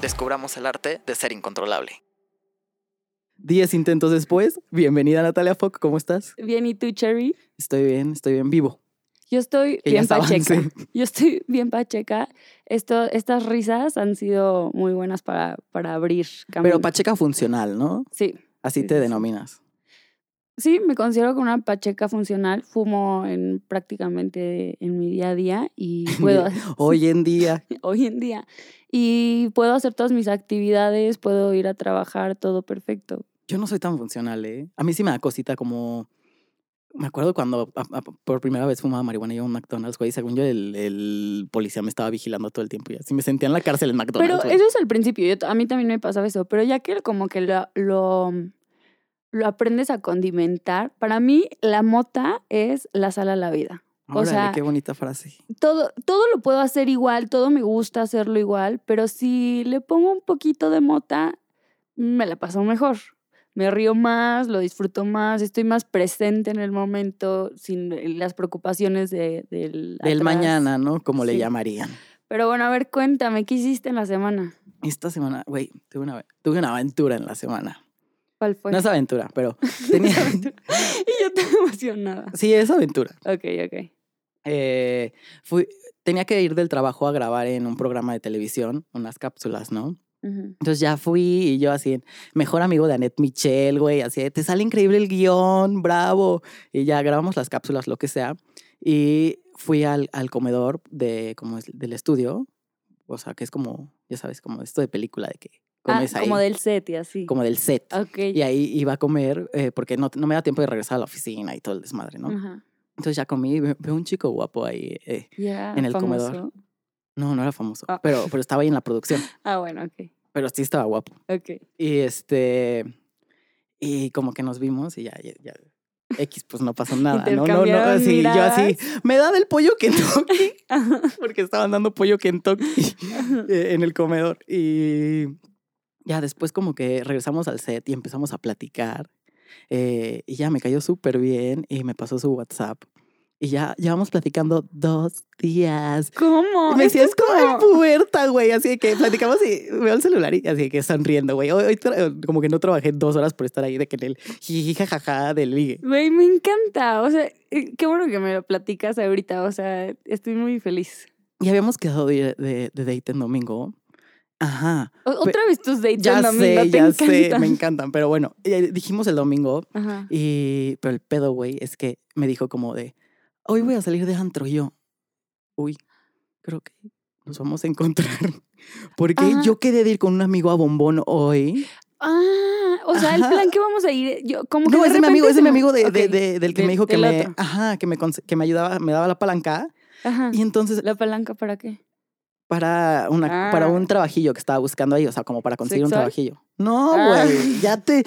Descubramos el arte de ser incontrolable. Diez intentos después, bienvenida Natalia Fock, ¿cómo estás? Bien, ¿y tú, Cherry? Estoy bien, estoy bien vivo. Yo estoy Que bien avance. pacheca. Yo estoy bien pacheca. Esto, estas risas han sido muy buenas para, para abrir camino. Pero Pacheca funcional, ¿no? Sí. Así Sí, te sí. denominas. Sí, me considero como una pacheca funcional. Fumo en prácticamente en mi día a día y puedo Hoy en día, hoy en día y puedo hacer todas mis actividades, puedo ir a trabajar, todo perfecto. yo no soy tan funcional, ¿eh? A mí sí me da cosita como... Me acuerdo cuando a- a- por primera vez fumaba marihuana yo en un McDonald's, güey. Según yo, el, el policía me estaba vigilando todo el tiempo y así me sentía en la cárcel en McDonald's. Pero güey. eso es al principio, yo, a mí también me pasaba eso, pero ya que como que lo, lo, lo aprendes a condimentar, para mí la mota es la sal a la vida. o Órale, sea, qué bonita frase. Todo, todo lo puedo hacer igual, todo me gusta hacerlo igual, pero si le pongo un poquito de mota, me la paso mejor. Me río más, lo disfruto más, estoy más presente en el momento, sin las preocupaciones de, del, mañana, ¿no? Como le llamarían. Pero bueno, a ver, cuéntame, ¿qué hiciste en la semana? Esta semana, güey, tuve una, tuve una aventura en la semana. ¿Cuál fue? No es aventura, pero tenía... y yo te emocionada. sí, es aventura. Ok, ok. Eh, fui, tenía que ir del trabajo a grabar en un programa de televisión, unas cápsulas, ¿no? Entonces ya fui y yo así, mejor amigo de Annette Michel, güey, así, te sale increíble el guion, bravo. Y ya grabamos las cápsulas, lo que sea. Y fui al, al comedor de, como es, del estudio, o sea, que es como, ya sabes, como esto de película, de que Ah, comes ahí. como del set y así. como del set. Ok. Y ahí iba a comer eh, porque no, no me da tiempo de regresar a la oficina y todo el desmadre, ¿no? Ajá. Entonces ya comí veo un chico guapo ahí. eh, Y era En el comedor. famoso. No, no era famoso, Ah. pero, pero estaba ahí en la producción. Ah, bueno, ok. Pero sí estaba guapo. Ok. Y este. Y como que nos vimos y ya, ya, ya. X, pues no pasó nada. No, no, no. Así, yo así, miradas. me da del pollo Kentucky. Porque estaban dando pollo Kentucky eh, en el comedor. Y ya después, como que regresamos al set y empezamos a platicar. eh, y ya me cayó súper bien y me pasó su WhatsApp. Y ya llevamos platicando dos días. ¿Cómo? Me decía, es Esto como en puberta, güey. Así que platicamos y veo el celular y así que sonriendo, güey. Hoy, hoy como que no trabajé dos horas por estar ahí de que en el jiji, jajaja del ligue. Güey, me encanta. O sea, eh, qué bueno que me lo platicas ahorita. O sea, estoy muy feliz. Y habíamos quedado de, de, de date en domingo. Ajá. Otra vez tus dates Ya domingo, sé, te ya sé, encantan. me encantan. Pero bueno, eh, dijimos el domingo Ajá. y... Pero el pedo, güey, es que me dijo como de, hoy voy a salir de antro. Y yo, uy, creo que nos vamos a encontrar. Porque Ajá. yo quedé de ir con un amigo a Bombón hoy. Ah, o sea, el Ajá. plan que vamos a ir, yo como que No, de es de mi amigo, es de mi amigo de, del que me dijo que me, ajá, que me, que me ayudaba, me daba la palanca. Ajá. Y entonces, ¿La palanca para qué? Para, una, para Ah. un trabajillo que estaba buscando ahí, o sea, como para conseguir un trabajillo. No, Ah. güey, ya te,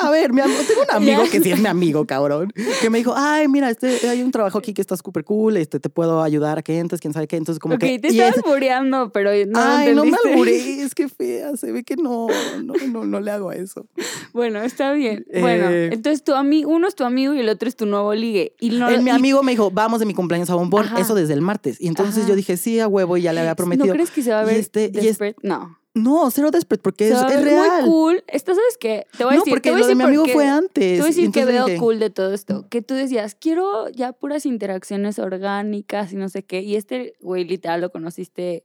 A ver, mi tengo un amigo que sí es mi amigo, cabrón, que me dijo, ay, mira, este, hay un trabajo aquí que está súper cool, este, te puedo ayudar a que entres, quién sabe qué. Entonces, como ok, que. te y estabas ese- bureando, pero no Ay, no me alburé, es que fea, se ve que no, no, no, no le hago a eso. Bueno, está bien. Bueno, Eh, entonces tu amigo, uno es tu amigo y el otro es tu nuevo ligue. Y no, El- mi y- amigo me dijo, vamos de mi cumpleaños a Bombón, Ajá. eso desde el martes. Y entonces Ajá. yo dije, sí, a huevo, y ya le había prometido. ¿No crees que se va a Y ver este- y es- desperate? No. No, cero desperate, porque es, es real. muy cool. Esta, ¿sabes qué? Te voy a no, decir, te porque voy de mi amigo fue antes. Te voy a y decir que veo dije, cool de todo esto. Que tú decías, quiero ya puras interacciones orgánicas y no sé qué. Y este güey literal lo conociste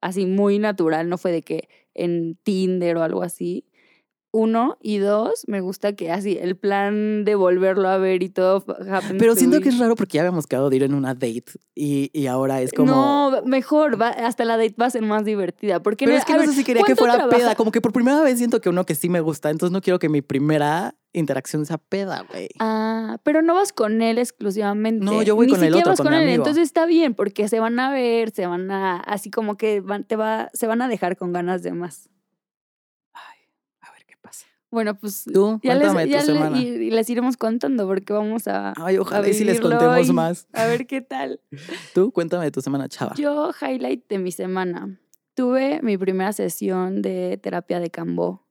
así muy natural, no fue de que en Tinder o algo así. Uno y dos, me gusta que así el plan de volverlo a ver y todo. Pero to siento que es raro porque ya habíamos quedado de ir en una date y, y ahora es como... No, mejor, va, hasta la date va a ser más divertida. Porque pero es que no ver, sé si quería que ¿cuánto fuera trabaja- peda. Como que por primera vez siento que uno que sí me gusta, entonces no quiero que mi primera interacción sea peda, güey. Ah, pero no vas con él exclusivamente. No, yo voy Ni con el otro, vas con mi él. amigo. Entonces está bien, porque se van a ver, se van a, así como que van, te va, se van a dejar con ganas de más. Bueno, pues Tú, ya, les, ya le- semana. y- y les iremos contando porque vamos a, Ay, ojalá a y si les contemos más. a ver qué tal. Tú, cuéntame de tu semana, chava. Yo, highlight de mi semana. Tuve mi primera sesión de terapia de Cambo.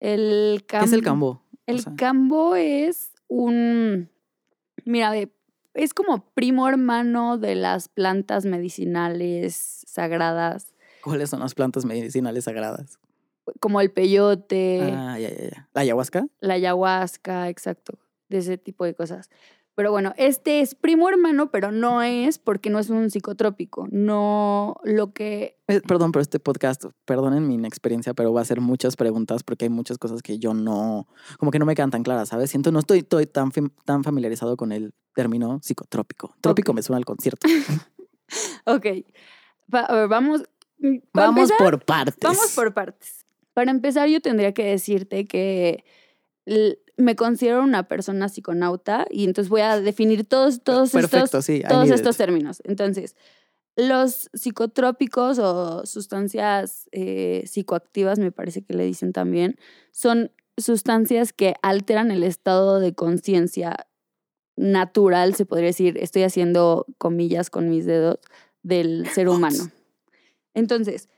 El ¿Qué es el Cambo- cambo? El O sea, cambo es un. Mira, es como primo hermano de las plantas medicinales sagradas, ¿Cuáles son las plantas medicinales sagradas? Como el peyote, Ah, ya, ya, ya. ¿La ayahuasca? la ayahuasca, exacto, de ese tipo de cosas. Pero bueno, este es primo hermano, pero no es porque no es un psicotrópico. No lo que. Eh, perdón, pero este podcast, perdonen mi inexperiencia, pero va a hacer muchas preguntas porque hay muchas cosas que yo no, como que no me quedan tan claras, ¿sabes? Siento, no estoy, estoy tan, tan familiarizado con el término psicotrópico. Trópico me suena al concierto. Ok. Va- a ver, vamos. mm, Vamos empezar, por partes. Vamos por partes. Para empezar, yo tendría que decirte que me considero una persona psiconauta y entonces voy a definir todos, todos Perfecto, estos, sí. Todos estos términos. Entonces, los psicotrópicos o sustancias eh, psicoactivas, me parece que le dicen también, son sustancias que alteran el estado de conciencia natural, se podría decir, estoy haciendo comillas con mis dedos, del ser humano. Entonces,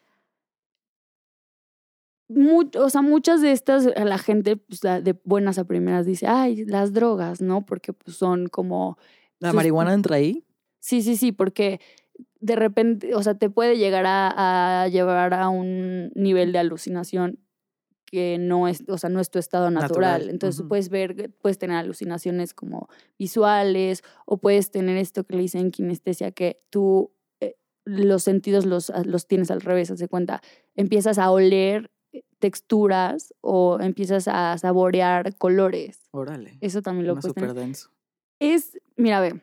mu- o sea, muchas de estas, a la gente pues, la- de buenas a primeras dice, ay, las drogas, ¿no? Porque pues, son como ¿La sus- marihuana entra ahí? Sí, sí, sí, porque de repente, o sea, te puede llegar a, a llevar a un nivel de alucinación que no es, o sea, no es tu estado natural. Natural, Entonces puedes ver, puedes tener alucinaciones como visuales o puedes tener esto que le dicen kinestesia, que tú eh, los sentidos los, ah, los tienes al revés, haz de cuenta. Empiezas a oler eh, texturas o empiezas a saborear colores. Órale. Eso también lo puedes súper denso. es, mira, ve,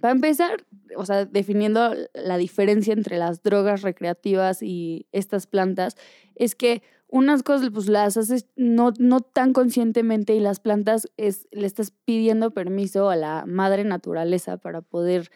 para empezar, o sea, definiendo la diferencia entre las drogas recreativas y estas plantas, es que unas cosas pues las haces no, no tan conscientemente y las plantas es, le estás pidiendo permiso a la madre naturaleza para poder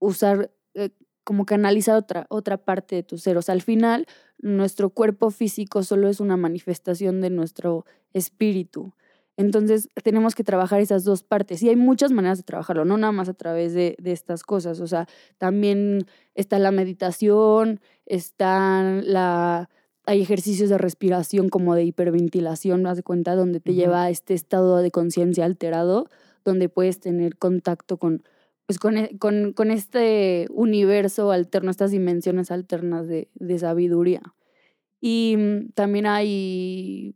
usar, eh, como canalizar otra, otra parte de tu ser. O sea, al final, nuestro cuerpo físico solo es una manifestación de nuestro espíritu. Entonces tenemos que trabajar esas dos partes y hay muchas maneras de trabajarlo, no nada más a través de, de estas cosas, o sea, también está la meditación, están la, hay ejercicios de respiración como de hiperventilación, haz de cuenta, donde te lleva a este estado de conciencia alterado, donde puedes tener contacto con, pues con, e- con, con este universo alterno, estas dimensiones alternas de, de sabiduría. Y mm, también hay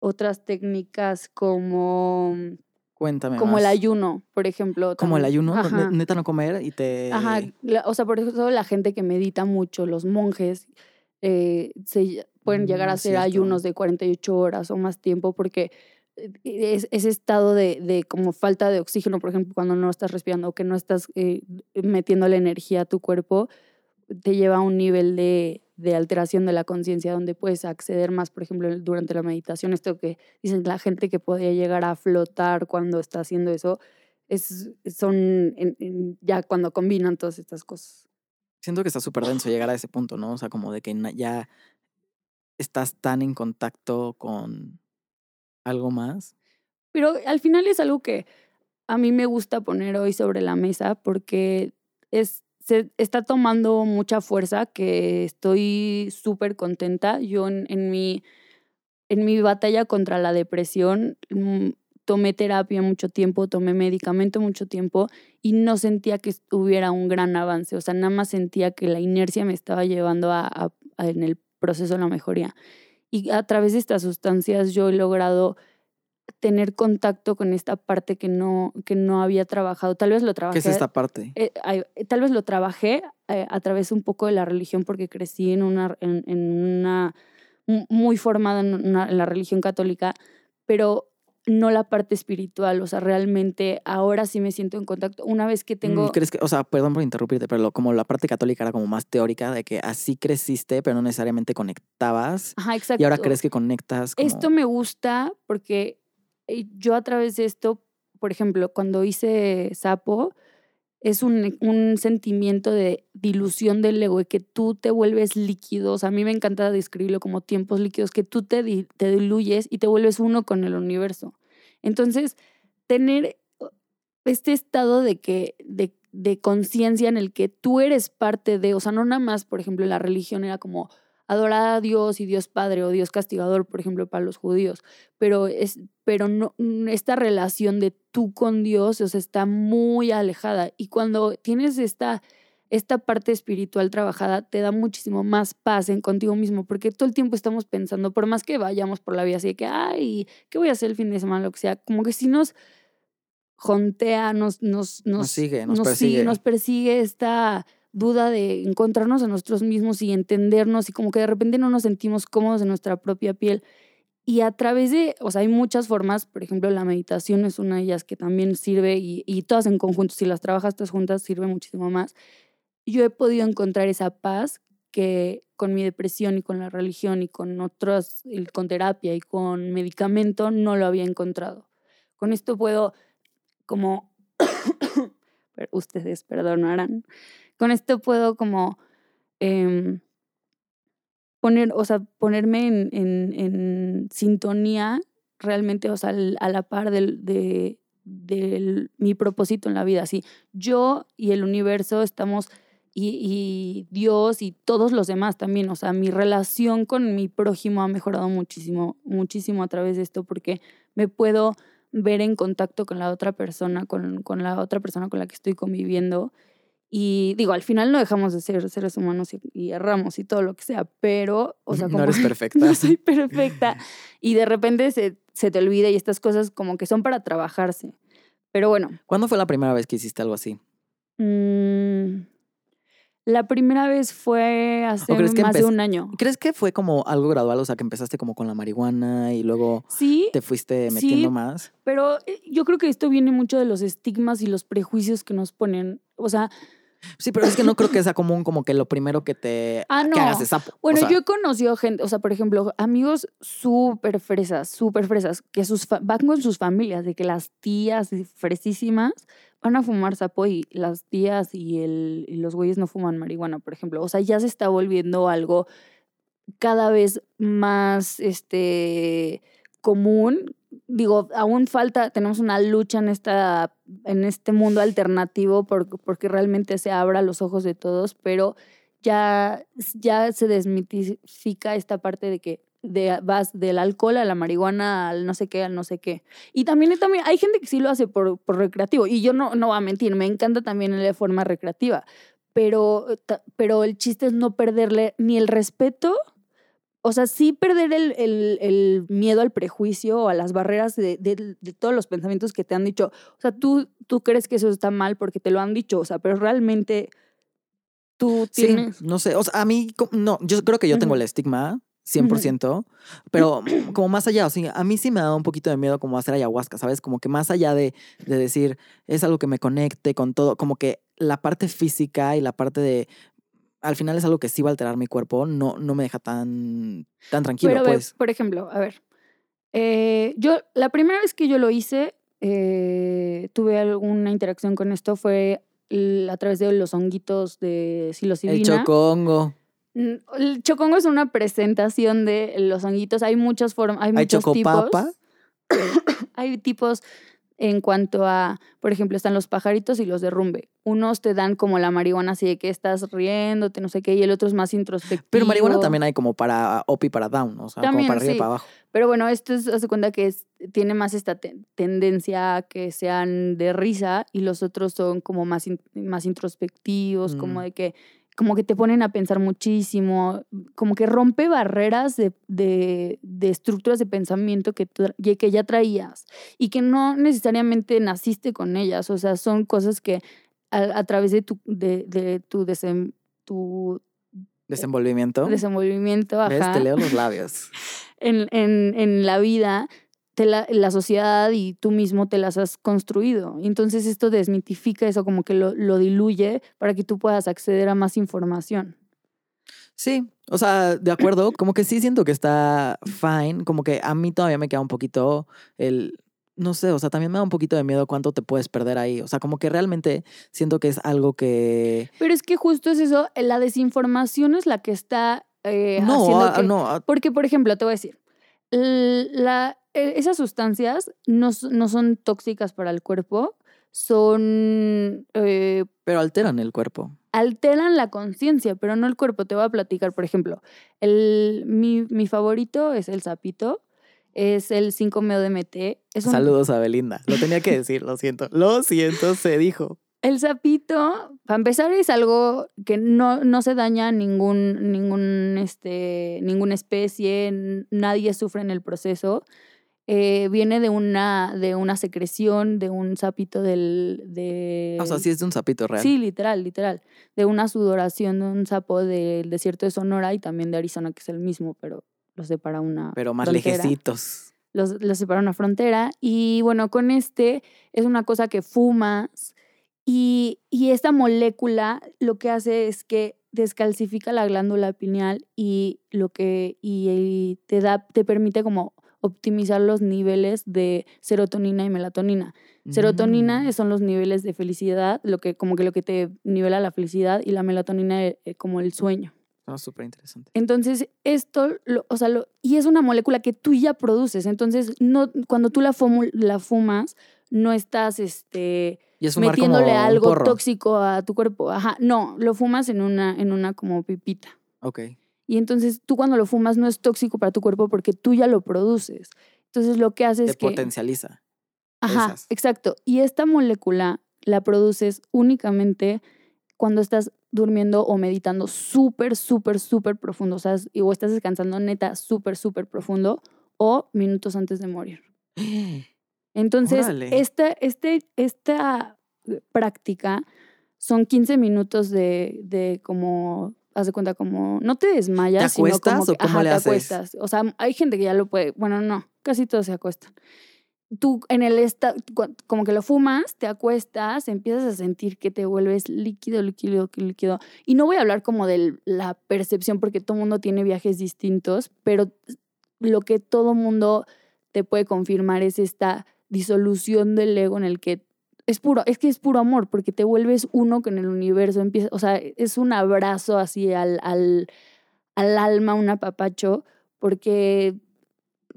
otras técnicas como, Cuéntame como el ayuno, por ejemplo. Como el ayuno, Ajá. neta no comer y te... Ajá, o sea, por eso la gente que medita mucho, los monjes, eh, se pueden llegar Mm, a hacer cierto. ayunos de 48 horas o más tiempo porque es, ese estado de, de como falta de oxígeno, por ejemplo, cuando no estás respirando o que no estás eh, metiendo la energía a tu cuerpo, te lleva a un nivel de, de alteración de la conciencia donde puedes acceder más, por ejemplo, durante la meditación, esto que dicen la gente que podría llegar a flotar cuando está haciendo eso, es, son ya cuando combinan todas estas cosas. Siento que está súper denso llegar a ese punto, ¿no? O sea, como de que ya estás tan en contacto con algo más. Pero al final es algo que a mí me gusta poner hoy sobre la mesa porque es, se está tomando mucha fuerza, que estoy súper contenta. Yo en, mi, en mi batalla contra la depresión mm, tomé terapia mucho tiempo, tomé medicamento mucho tiempo y no sentía que hubiera un gran avance. O sea, nada más sentía que la inercia me estaba llevando a- en el proceso de la mejoría. Y a través de estas sustancias yo he logrado tener contacto con esta parte que no, que no había trabajado. Tal vez lo ¿Qué trabajé. es esta parte? eh, tal vez lo trabajé eh, a través un poco de la religión porque crecí en una, en, en una mu- muy formada en, una- en la religión católica, pero no la parte espiritual. O sea, realmente ahora sí me siento en contacto. Una vez que tengo... Mm, ¿Crees que, o sea, perdón por interrumpirte, pero lo- como la parte católica era como más teórica, de que así creciste, pero no necesariamente conectabas. Ajá, exacto. Y ahora crees que conectas como... Esto me gusta porque eh, yo a través de esto, por ejemplo, cuando hice Sapo, es un, un sentimiento de dilución del ego, de que tú te vuelves líquido. O sea, a mí me encanta describirlo como tiempos líquidos, que tú te, te diluyes y te vuelves uno con el universo. Entonces, tener este estado de de, de conciencia en el que tú eres parte de, o sea, no nada más, por ejemplo, la religión era como adorar a Dios y Dios Padre o Dios castigador, por ejemplo, para los judíos, pero es, pero no, mm, esta relación de tú con Dios, o sea, está muy alejada. Y cuando tienes esta, esta parte espiritual trabajada, te da muchísimo más paz en contigo mismo, porque todo el tiempo estamos pensando, por más que vayamos por la vida así de que, ay, ¿qué voy a hacer el fin de semana? Lo que sea, como que si nos jontea, nos, nos, nos, sigue, nos sigue, persigue. nos persigue esta duda de encontrarnos a nosotros mismos y entendernos y como que de repente no nos sentimos cómodos en nuestra propia piel. Y a través de, o sea, hay muchas formas, por ejemplo, la meditación es una de ellas que también sirve y, y todas en conjunto, si las trabajas todas juntas, sirve muchísimo más. Yo he podido encontrar esa paz que con mi depresión y con la religión y con otros, y con terapia y con medicamento no lo había encontrado. Con esto puedo como, ustedes perdonarán, con esto puedo como em, poner, o sea, ponerme en, sintonía realmente, o sea, a la par del, de, mi propósito en la vida. Así, yo y el universo estamos, y, Dios y todos los demás también, o sea, mi relación con mi prójimo ha mejorado muchísimo, muchísimo a través de esto, porque me puedo ver en contacto con la otra persona, con la otra persona con la que estoy conviviendo. Y digo, al final no dejamos de ser seres humanos y, y erramos y todo lo que sea, pero, o sea, No como eres que perfecta. No soy perfecta. Y de repente se, se te olvida y estas cosas como que son para trabajarse. Pero bueno, ¿Cuándo fue la primera vez que hiciste algo así? mm, la primera vez fue hace más de un año. ¿Crees que fue como algo gradual? O sea, que empezaste como con la marihuana y luego Sí, te fuiste Sí. metiendo más. pero eh, yo creo que esto viene mucho de los estigmas y los prejuicios que nos ponen. O sea, Sí, pero es que no creo que sea común como que lo primero que te Ah, que hagas es sapo. O Bueno, sea, yo he conocido gente, o sea, por ejemplo, amigos súper fresas, súper fresas, que sus van con sus familias, de que las tías fresísimas van a fumar sapo y las tías y, el, y los güeyes no fuman marihuana, por ejemplo. O sea, ya se está volviendo algo cada vez más este, común. Digo, aún falta, tenemos una lucha en, esta, en este mundo alternativo por- porque realmente se abra los ojos de todos, pero ya, ya se desmitifica esta parte de que de, vas del alcohol a la marihuana, al no sé qué, al no sé qué. Y también, también hay gente que sí lo hace por, por recreativo. Y yo no, no voy a mentir, me encanta también de forma recreativa. Pero, pero el chiste es no perderle ni el respeto, o sea, sí perder el, el- el miedo al prejuicio o a las barreras de, de- de todos los pensamientos que te han dicho. O sea, tú, tú crees que eso está mal porque te lo han dicho, o sea, pero realmente tú sí, tienes... no sé. O sea, a mí, no, yo creo que yo tengo el estigma 100%, pero como más allá, o sea, a mí sí me da un poquito de miedo como hacer ayahuasca, ¿sabes? Como que más allá de, de decir, es algo que me conecte con todo, como que la parte física y la parte de, al final es algo que sí va a alterar mi cuerpo, no, no me deja tan, tan tranquilo, Pero, a ver, pues. por ejemplo, a ver, eh, yo, la primera vez que yo lo hice, eh, tuve alguna interacción con esto, fue a través de los honguitos de El psilocibina. chocongo, Mm, El chocongo es una presentación de los honguitos. Hay muchas formas, hay hay muchos chocopapa. tipos. Hay tipos en cuanto a, por ejemplo, están los pajaritos y los derrumbe. Unos te dan como la marihuana así de que estás riéndote, no sé qué, y el otro es más introspectivo. Pero marihuana también hay como para up y para down, o sea, También, como para arriba sí. y para abajo. Pero bueno, esto es, hace cuenta que es- tiene más esta te- tendencia a que sean de risa y los otros son como más, in- más introspectivos, como Mm. de que como que te ponen a pensar muchísimo, como que rompe barreras de, de- de estructuras de pensamiento que, que ya traías y que no necesariamente naciste con ellas, o sea, son cosas que a, a través de tu, de, de tu, desem- tu Desenvolvimiento. desenvolvimiento, ¿Ves? ajá Te leo los labios. en, en, en la vida, te la, la sociedad y tú mismo te las has construido. Entonces esto desmitifica eso, como que lo, lo diluye para que tú puedas acceder a más información. Sí, o sea, de acuerdo, como que sí siento que está fine, como que a mí todavía me queda un poquito el no sé, o sea, también me da un poquito de miedo cuánto te puedes perder ahí. O sea, como que realmente siento que es algo que... Pero es que justo es eso, eh, la desinformación es la que está eh, no, haciendo ah, que- no, ah, Porque, por ejemplo, te voy a decir, la, esas sustancias no, no son tóxicas para el cuerpo, son... eh, pero alteran el cuerpo. alteran la conciencia, pero no el cuerpo. Te voy a platicar, por ejemplo, el, mi, mi favorito es el sapito, es el 5-meo DMT. Es un- Saludos a Belinda. Lo tenía que decir, lo siento. Lo siento, se dijo. El sapito, para empezar, es algo que no, no se daña a ningún, ningún, este, ninguna especie, nadie sufre en el proceso. Eh, viene de una, de una secreción, de un sapito del... De, O sea, sí es de un sapito real. Sí, literal, literal. De una sudoración de un sapo del desierto de Sonora y también de Arizona, que es el mismo, pero los separa una Pero más frontera. lejecitos. Los, los separa una frontera. Y bueno, con este es una cosa que fumas y, y esta molécula lo que hace es que descalcifica la glándula pineal y lo que y, y te da te permite como optimizar los niveles de serotonina y melatonina. Serotonina Mm. son los niveles de felicidad, lo que como que lo que te nivela la felicidad y la melatonina eh, eh, como el sueño. Ah, súper interesante. Entonces, esto, lo- o sea, lo- y es una molécula que tú ya produces. Entonces, no, cuando tú la, fumu- la fumas, no estás este, es metiéndole algo tóxico a tu cuerpo. Ajá, no, lo fumas en una, en una como pipita. Ok. Y entonces, tú cuando lo fumas no es tóxico para tu cuerpo porque tú ya lo produces. Entonces, lo que haces Te es que... potencializa. Ajá, esas. exacto. Y esta molécula la produces únicamente cuando estás durmiendo o meditando súper, súper, súper profundo. O sea, o estás descansando neta súper, súper profundo o minutos antes de morir. Entonces, esta, este, esta práctica son 15 minutos de, de como, haz de cuenta, como, no te desmayas, sino acuestas como o cómo ajá, le te haces? acuestas. O sea, hay gente que ya lo puede, bueno, no, casi todos se acuestan. Tú en el esta, cu- como que lo fumas, te acuestas, empiezas a sentir que te vuelves líquido, líquido, líquido. Y no voy a hablar como de la percepción porque todo mundo tiene viajes distintos, pero lo que todo mundo te puede confirmar es esta disolución del ego en el que es puro, es que es puro amor, porque te vuelves uno con el universo, empieza, o sea, es un abrazo así al, al, al alma, un apapacho, porque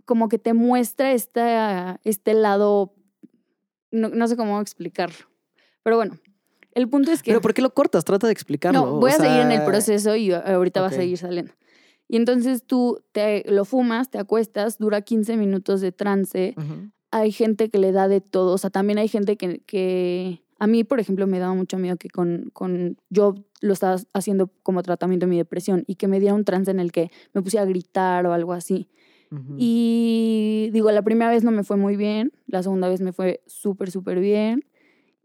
como que te muestra esta, este lado, no, no sé cómo explicarlo, pero bueno, el punto es que... Pero ¿por qué lo cortas? Trata de explicarlo. No, voy o a seguir en el sea, proceso y ahorita va ok. a seguir saliendo. Y entonces tú te lo fumas, te acuestas, dura 15 minutos de trance. ujú. Hay gente que le da de todo. O sea, también hay gente que, que a mí, por ejemplo, me daba mucho miedo que con, con yo lo estaba haciendo como tratamiento de mi depresión y que me diera un trance en el que me pusiera a gritar o algo así. Y digo, la primera vez no me fue muy bien, la segunda vez me fue súper, súper bien.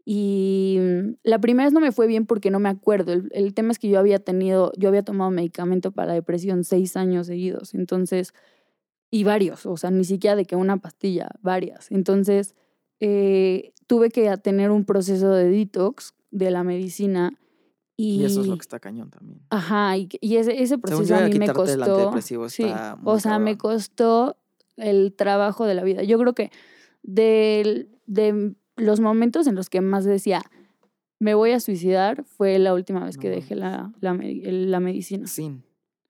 Y mm, la primera vez no me fue bien porque no me acuerdo. El, el tema es que yo había tenido, yo había tomado medicamento para la depresión seis años seguidos. Entonces, y varios, o sea, ni siquiera de que una pastilla, varias. Entonces, eh, tuve que tener un proceso de detox de la medicina. Y, Y eso es lo que está cañón también. Ajá, y, ese, proceso a mí me el costó. antidepresivo sí, está o sea, me costó el trabajo de la vida. Yo creo que del- de los momentos en los que más decía, me voy a suicidar, fue la última vez que dejé la, la, el- la medicina. Sí.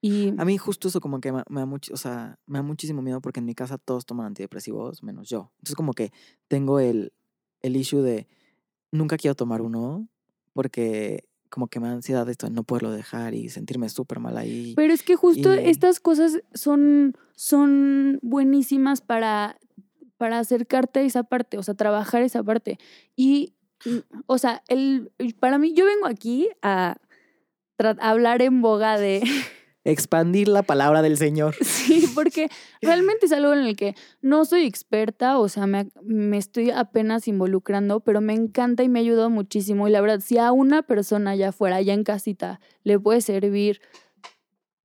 Y A mí justo eso como que me, me da mucho, o sea, me da muchísimo miedo porque en mi casa todos toman antidepresivos menos yo. Entonces como que tengo el, el issue de nunca quiero tomar uno porque como que me da ansiedad esto de no poderlo dejar y sentirme súper mal ahí. Pero es que justo y- estas cosas son, son buenísimas para, para acercarte a esa parte, o sea, trabajar esa parte. Y, o sea, el, para mí, yo vengo aquí a hablar en boga de... Expandir la palabra del Señor. Sí, porque realmente es algo en el que no soy experta, o sea, me, me estoy apenas involucrando, pero me encanta y me ha ayudado muchísimo. Y la verdad, si a una persona allá afuera, allá en casita, le puede servir,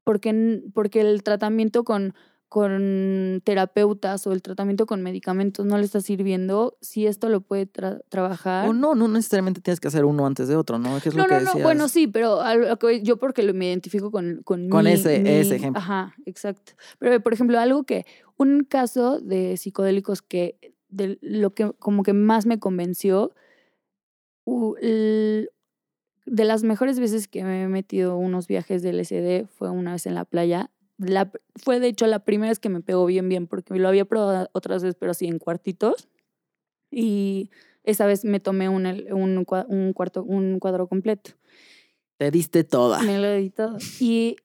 porque, porque el tratamiento con, con terapeutas o el tratamiento con medicamentos no le está sirviendo, si esto lo puede tra- trabajar. O no, no necesariamente tienes que hacer uno antes de otro, ¿no? Que es No, lo que no, no, decías. bueno, sí, pero yo porque lo- me identifico con Con, Con mi- ese- ejemplo. Ajá, exacto. Pero, por ejemplo, algo que, un caso de psicodélicos que de lo que como que más me convenció, de las mejores veces que me he metido unos viajes del SD fue una vez en la playa. La, fue de hecho la primera vez que me pegó bien, bien, porque lo había probado otras veces, pero así en cuartitos. Y esa vez me tomé un, un, un cuarto, un cuadro completo. Te diste toda. Me lo di todo. Y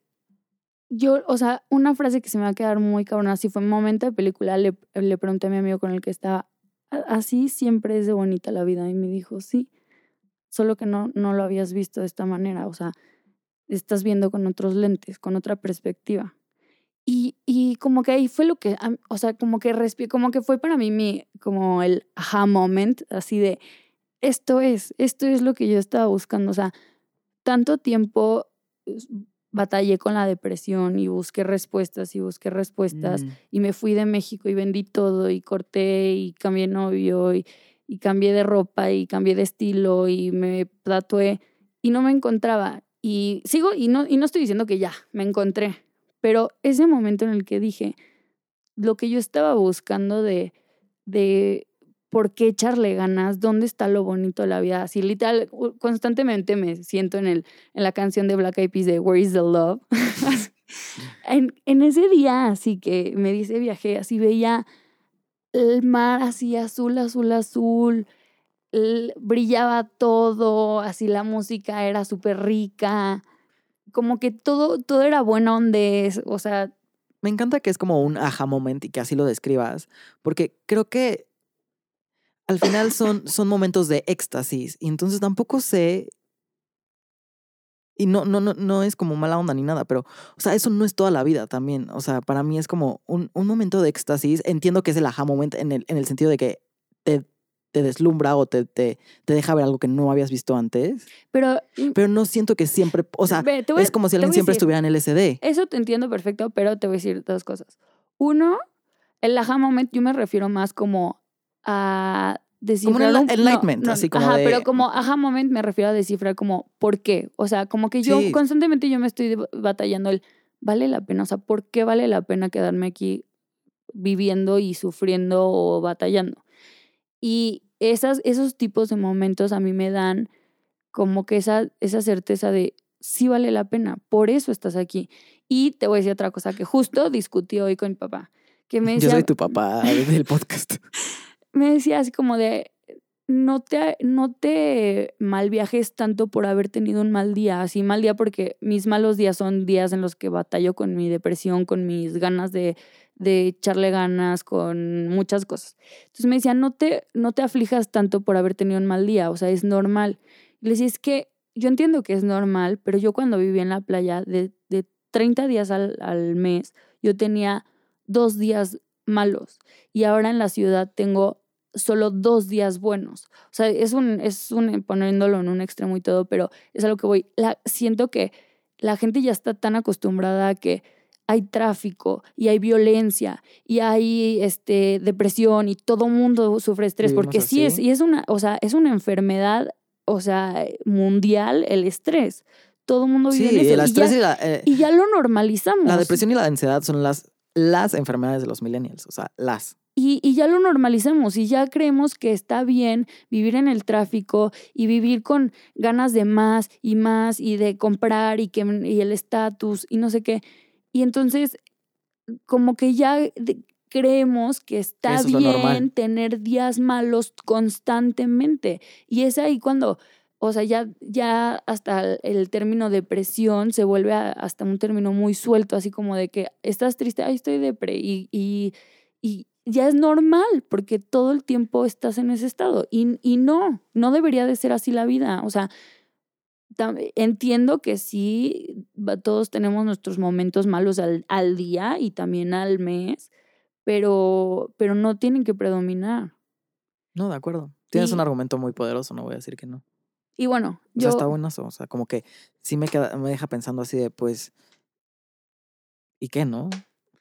yo, o sea, una frase que se me va a quedar muy cabrona, así fue un momento de película, le, le pregunté a mi amigo con el que estaba, "¿A- así siempre es de bonita la vida. Y me dijo, sí, solo que no, no lo habías visto de esta manera, o sea, estás viendo con otros lentes, con otra perspectiva. Y, y como que ahí fue lo que, o sea, como que respi- como que fue para mí mi, como el aha moment, así de, esto es, esto es lo que yo estaba buscando, o sea, tanto tiempo batallé con la depresión y busqué respuestas y busqué respuestas Mm. y me fui de México y vendí todo y corté y cambié novio y, y cambié de ropa y cambié de estilo y me tatué y no me encontraba. Y sigo y no, y no estoy diciendo que ya, me encontré, pero ese momento en el que dije lo que yo estaba buscando de, de por qué echarle ganas, dónde está lo bonito de la vida. Así literal, constantemente me siento en, el, en la canción de Black Eyed Peas de Where is the Love. en, en ese día, así que me dice viajé, así veía el mar así azul, azul, azul. brillaba todo, así la música era súper rica. Como que todo, todo era buena onda, o sea, Me encanta que es como un aha moment y que así lo describas, porque creo que al final son, son momentos de éxtasis y entonces tampoco sé, y no, no, no, no es como mala onda ni nada, pero, o sea, eso no es toda la vida también, o sea, para mí es como un, un momento de éxtasis, entiendo que es el aha moment en el, en el sentido de que te, te deslumbra o te, te, te deja ver algo que no habías visto antes, pero... pero no siento que siempre, o sea, Ve, voy es como si alguien siempre decir, estuviera en LSD. Eso te entiendo perfecto, pero te voy a decir dos cosas. Uno, el aha moment yo me refiero más como a descifrar... un- no, enlightenment, no, así como Ajá, de- pero como aha moment me refiero a descifrar como por qué. O sea, como que yo Sí. constantemente yo me estoy batallando el vale la pena, o sea, ¿por qué vale la pena quedarme aquí viviendo y sufriendo o batallando? Y esas, esos tipos de momentos a mí me dan como que esa, esa certeza de sí vale la pena, por eso estás aquí. Y te voy a decir otra cosa que justo discutí hoy con mi papá, que me Yo soy tu papá del podcast. me decía así como de, no te, no te mal viajes tanto por haber tenido un mal día, así mal día porque mis malos días son días en los que batallo con mi depresión, con mis ganas de, de echarle ganas, con muchas cosas. Entonces me decía, no te, no te aflijas tanto por haber tenido un mal día, o sea, es normal. Y le decía, es que yo entiendo que es normal, pero yo cuando vivía en la playa de, de 30 días al, al mes, yo tenía dos días malos y ahora en la ciudad tengo solo dos días buenos. O sea, es un, es un, poniéndolo en un extremo y todo, pero es a lo que voy. La, siento que la gente ya está tan acostumbrada a que hay tráfico y hay violencia y hay este, depresión y todo mundo sufre estrés, Vivimos porque sí es, y es una, o sea, es una enfermedad, o sea, mundial el estrés. Todo el mundo vive Sí, en eso. el y, estrés ya, y la, eh, y ya lo normalizamos. la depresión y la ansiedad son las, las enfermedades de los millennials. O sea, las. Y, y ya lo normalizamos y ya creemos que está bien vivir en el tráfico y vivir con ganas de más y más y de comprar y, que, y el estatus y no sé qué. Y entonces, como que ya creemos que está Eso bien tener días malos constantemente. Y es ahí cuando, o sea, ya, ya hasta el, término depresión se vuelve a- hasta un término muy suelto, así como de que estás triste, ay, estoy depre. Y, y, y ya es normal porque todo el tiempo estás en ese estado. Y, y no, no debería de ser así la vida. O sea, entiendo que sí, todos tenemos nuestros momentos malos al, al día y también al mes, pero, pero no tienen que predominar. No, de acuerdo. Tienes un argumento muy poderoso, no voy a decir que no. Y bueno, O sea, yo... está buenazo. O sea, como que sí me, queda, me deja pensando así de, pues, ¿y qué, no?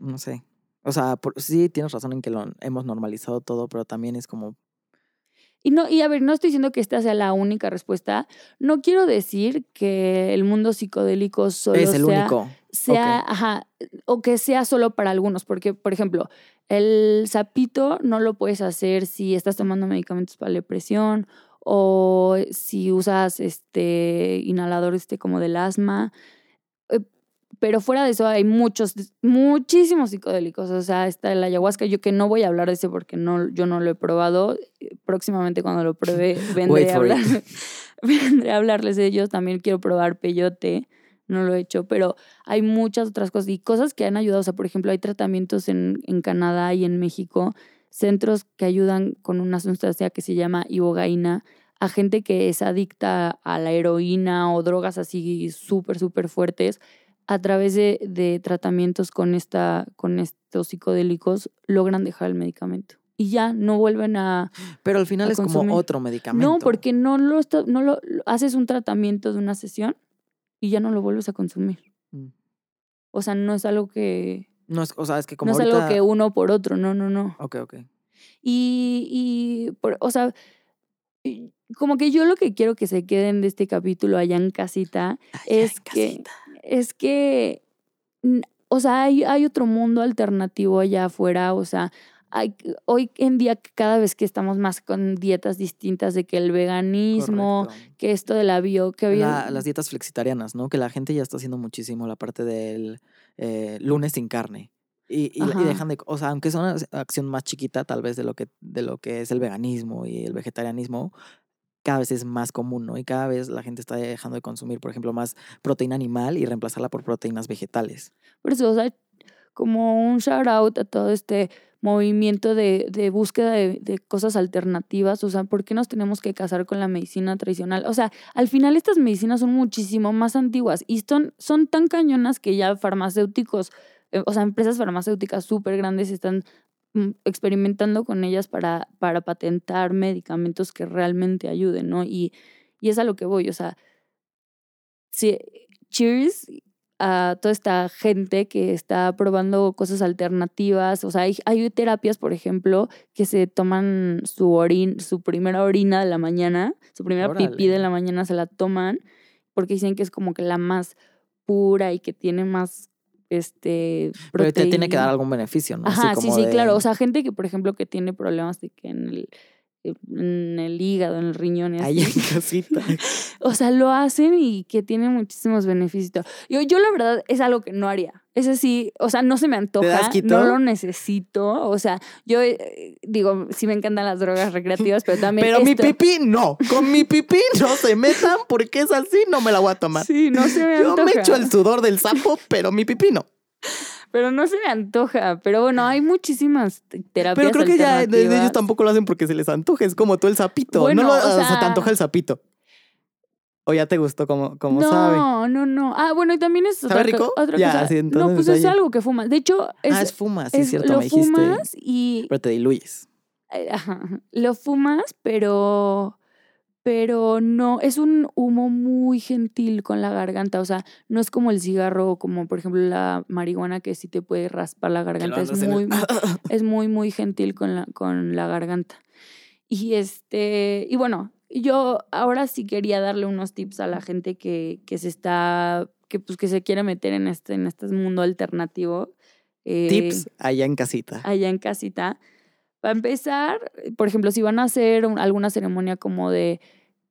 No sé. O sea, por- sí tienes razón en que lo hemos normalizado todo, pero también es como, Y no, y a ver, no estoy diciendo que esta sea la única respuesta. No quiero decir que el mundo psicodélico solo es el sea, único. sea, ajá, o que sea solo para algunos, porque, por ejemplo, el sapito no lo puedes hacer si estás tomando medicamentos para la depresión o si usas este inhalador este como del asma. Pero fuera de eso hay muchos, muchísimos psicodélicos. O sea, está el ayahuasca. Yo que no voy a hablar de ese porque no, yo no lo he probado. Próximamente cuando lo pruebe vendré a, hablar, vendré a hablarles de ellos. También quiero probar peyote. No lo he hecho, pero hay muchas otras cosas y cosas que han ayudado. O sea, por ejemplo, hay tratamientos en, en Canadá y en México, centros que ayudan con una sustancia que se llama ibogaína a gente que es adicta a la heroína o drogas así súper, súper fuertes. A través de, de tratamientos con, esta, con estos psicodélicos logran dejar el medicamento. Y ya no vuelven a, Pero al final es como consumir. otro medicamento. no, porque no lo, no lo haces un tratamiento de una sesión y ya no lo vuelves a consumir. Mm. O sea, no es algo que No es, o sea, es que como no es algo que uno por otro, no, no, no. Ok, ok. Y, y por- o sea, como que yo lo que quiero que se queden de este capítulo allá en casita es que es que o sea, hay, hay otro mundo alternativo allá afuera, o sea, hay, hoy en día cada vez que estamos más con dietas distintas de que el veganismo, Correcto. que esto de la bio, que había... La- las dietas flexitarianas, ¿no? Que la gente ya está haciendo muchísimo la parte del eh, lunes sin carne. Y, y- y dejan de, o sea, aunque es una acción más chiquita tal vez de lo que, de lo que es el veganismo y el vegetarianismo, cada vez es más común, ¿no? Y cada vez la gente está dejando de consumir, por ejemplo, más proteína animal y reemplazarla por proteínas vegetales. Por eso, o sea, como un shout out a todo este movimiento de, de búsqueda de, de cosas alternativas. O sea, ¿por qué nos tenemos que casar con la medicina tradicional? O sea, al final estas medicinas son muchísimo más antiguas y son, son tan cañonas que ya farmacéuticos, eh, o sea, empresas farmacéuticas súper grandes están experimentando con ellas para, para patentar medicamentos que realmente ayuden, ¿no? Y, y es a lo que voy, o sea, sí, cheers a toda esta gente que está probando cosas alternativas. O sea, hay, hay terapias, por ejemplo, que se toman su orin, su primera orina de la mañana, su primera pipí de la mañana se la toman porque dicen que es como que la más pura y que tiene más este Pero te tiene que dar algún beneficio, ¿no? Así Ajá, sí, sí, de- claro. O sea, gente que, por ejemplo, que tiene problemas de que en el, en el hígado, en el riñón Ahí así. en casita. O sea, lo hacen y que tiene muchísimos beneficios. Yo, yo la verdad es algo que no haría. Ese sí, o sea, no se me antoja, no lo necesito. O sea, yo eh, digo, sí me encantan las drogas recreativas, pero también Pero mi pipí no. Con mi pipí no se metan porque es así, no me la voy a tomar. Sí, no se me Yo antoja. me echo el sudor del sapo, pero mi pipí no. Pero no se me antoja. Pero bueno, hay muchísimas te- terapias Pero creo que ya de- ellos tampoco lo hacen porque se les antoja. Es como tú el sapito. Bueno, no lo- o sea, sea- te antoja el sapito. O ya te gustó como, como no, sabe. no, no. Ah, bueno, y también es ¿Sabe otra, rico? co- otra Ya, cosa. sí, no, entonces pues es algo que fumas. De hecho, es, ah, es fuma, sí, es- cierto, lo me dijiste. fumas y Pero te diluyes. Ajá, Lo fumas, pero, pero no, es un humo muy gentil con la garganta. O sea, no es como el cigarro o como, por ejemplo, la marihuana que sí te puede raspar la garganta. Es muy, el- muy- es muy, muy gentil con la, con la garganta. Y este, y bueno, yo ahora sí quería darle unos tips a la gente que, que se está, que pues que se quiere meter en este, en este mundo alternativo. Eh, Tips allá en casita. allá en casita. Para empezar, por ejemplo, si van a hacer un- alguna ceremonia como de,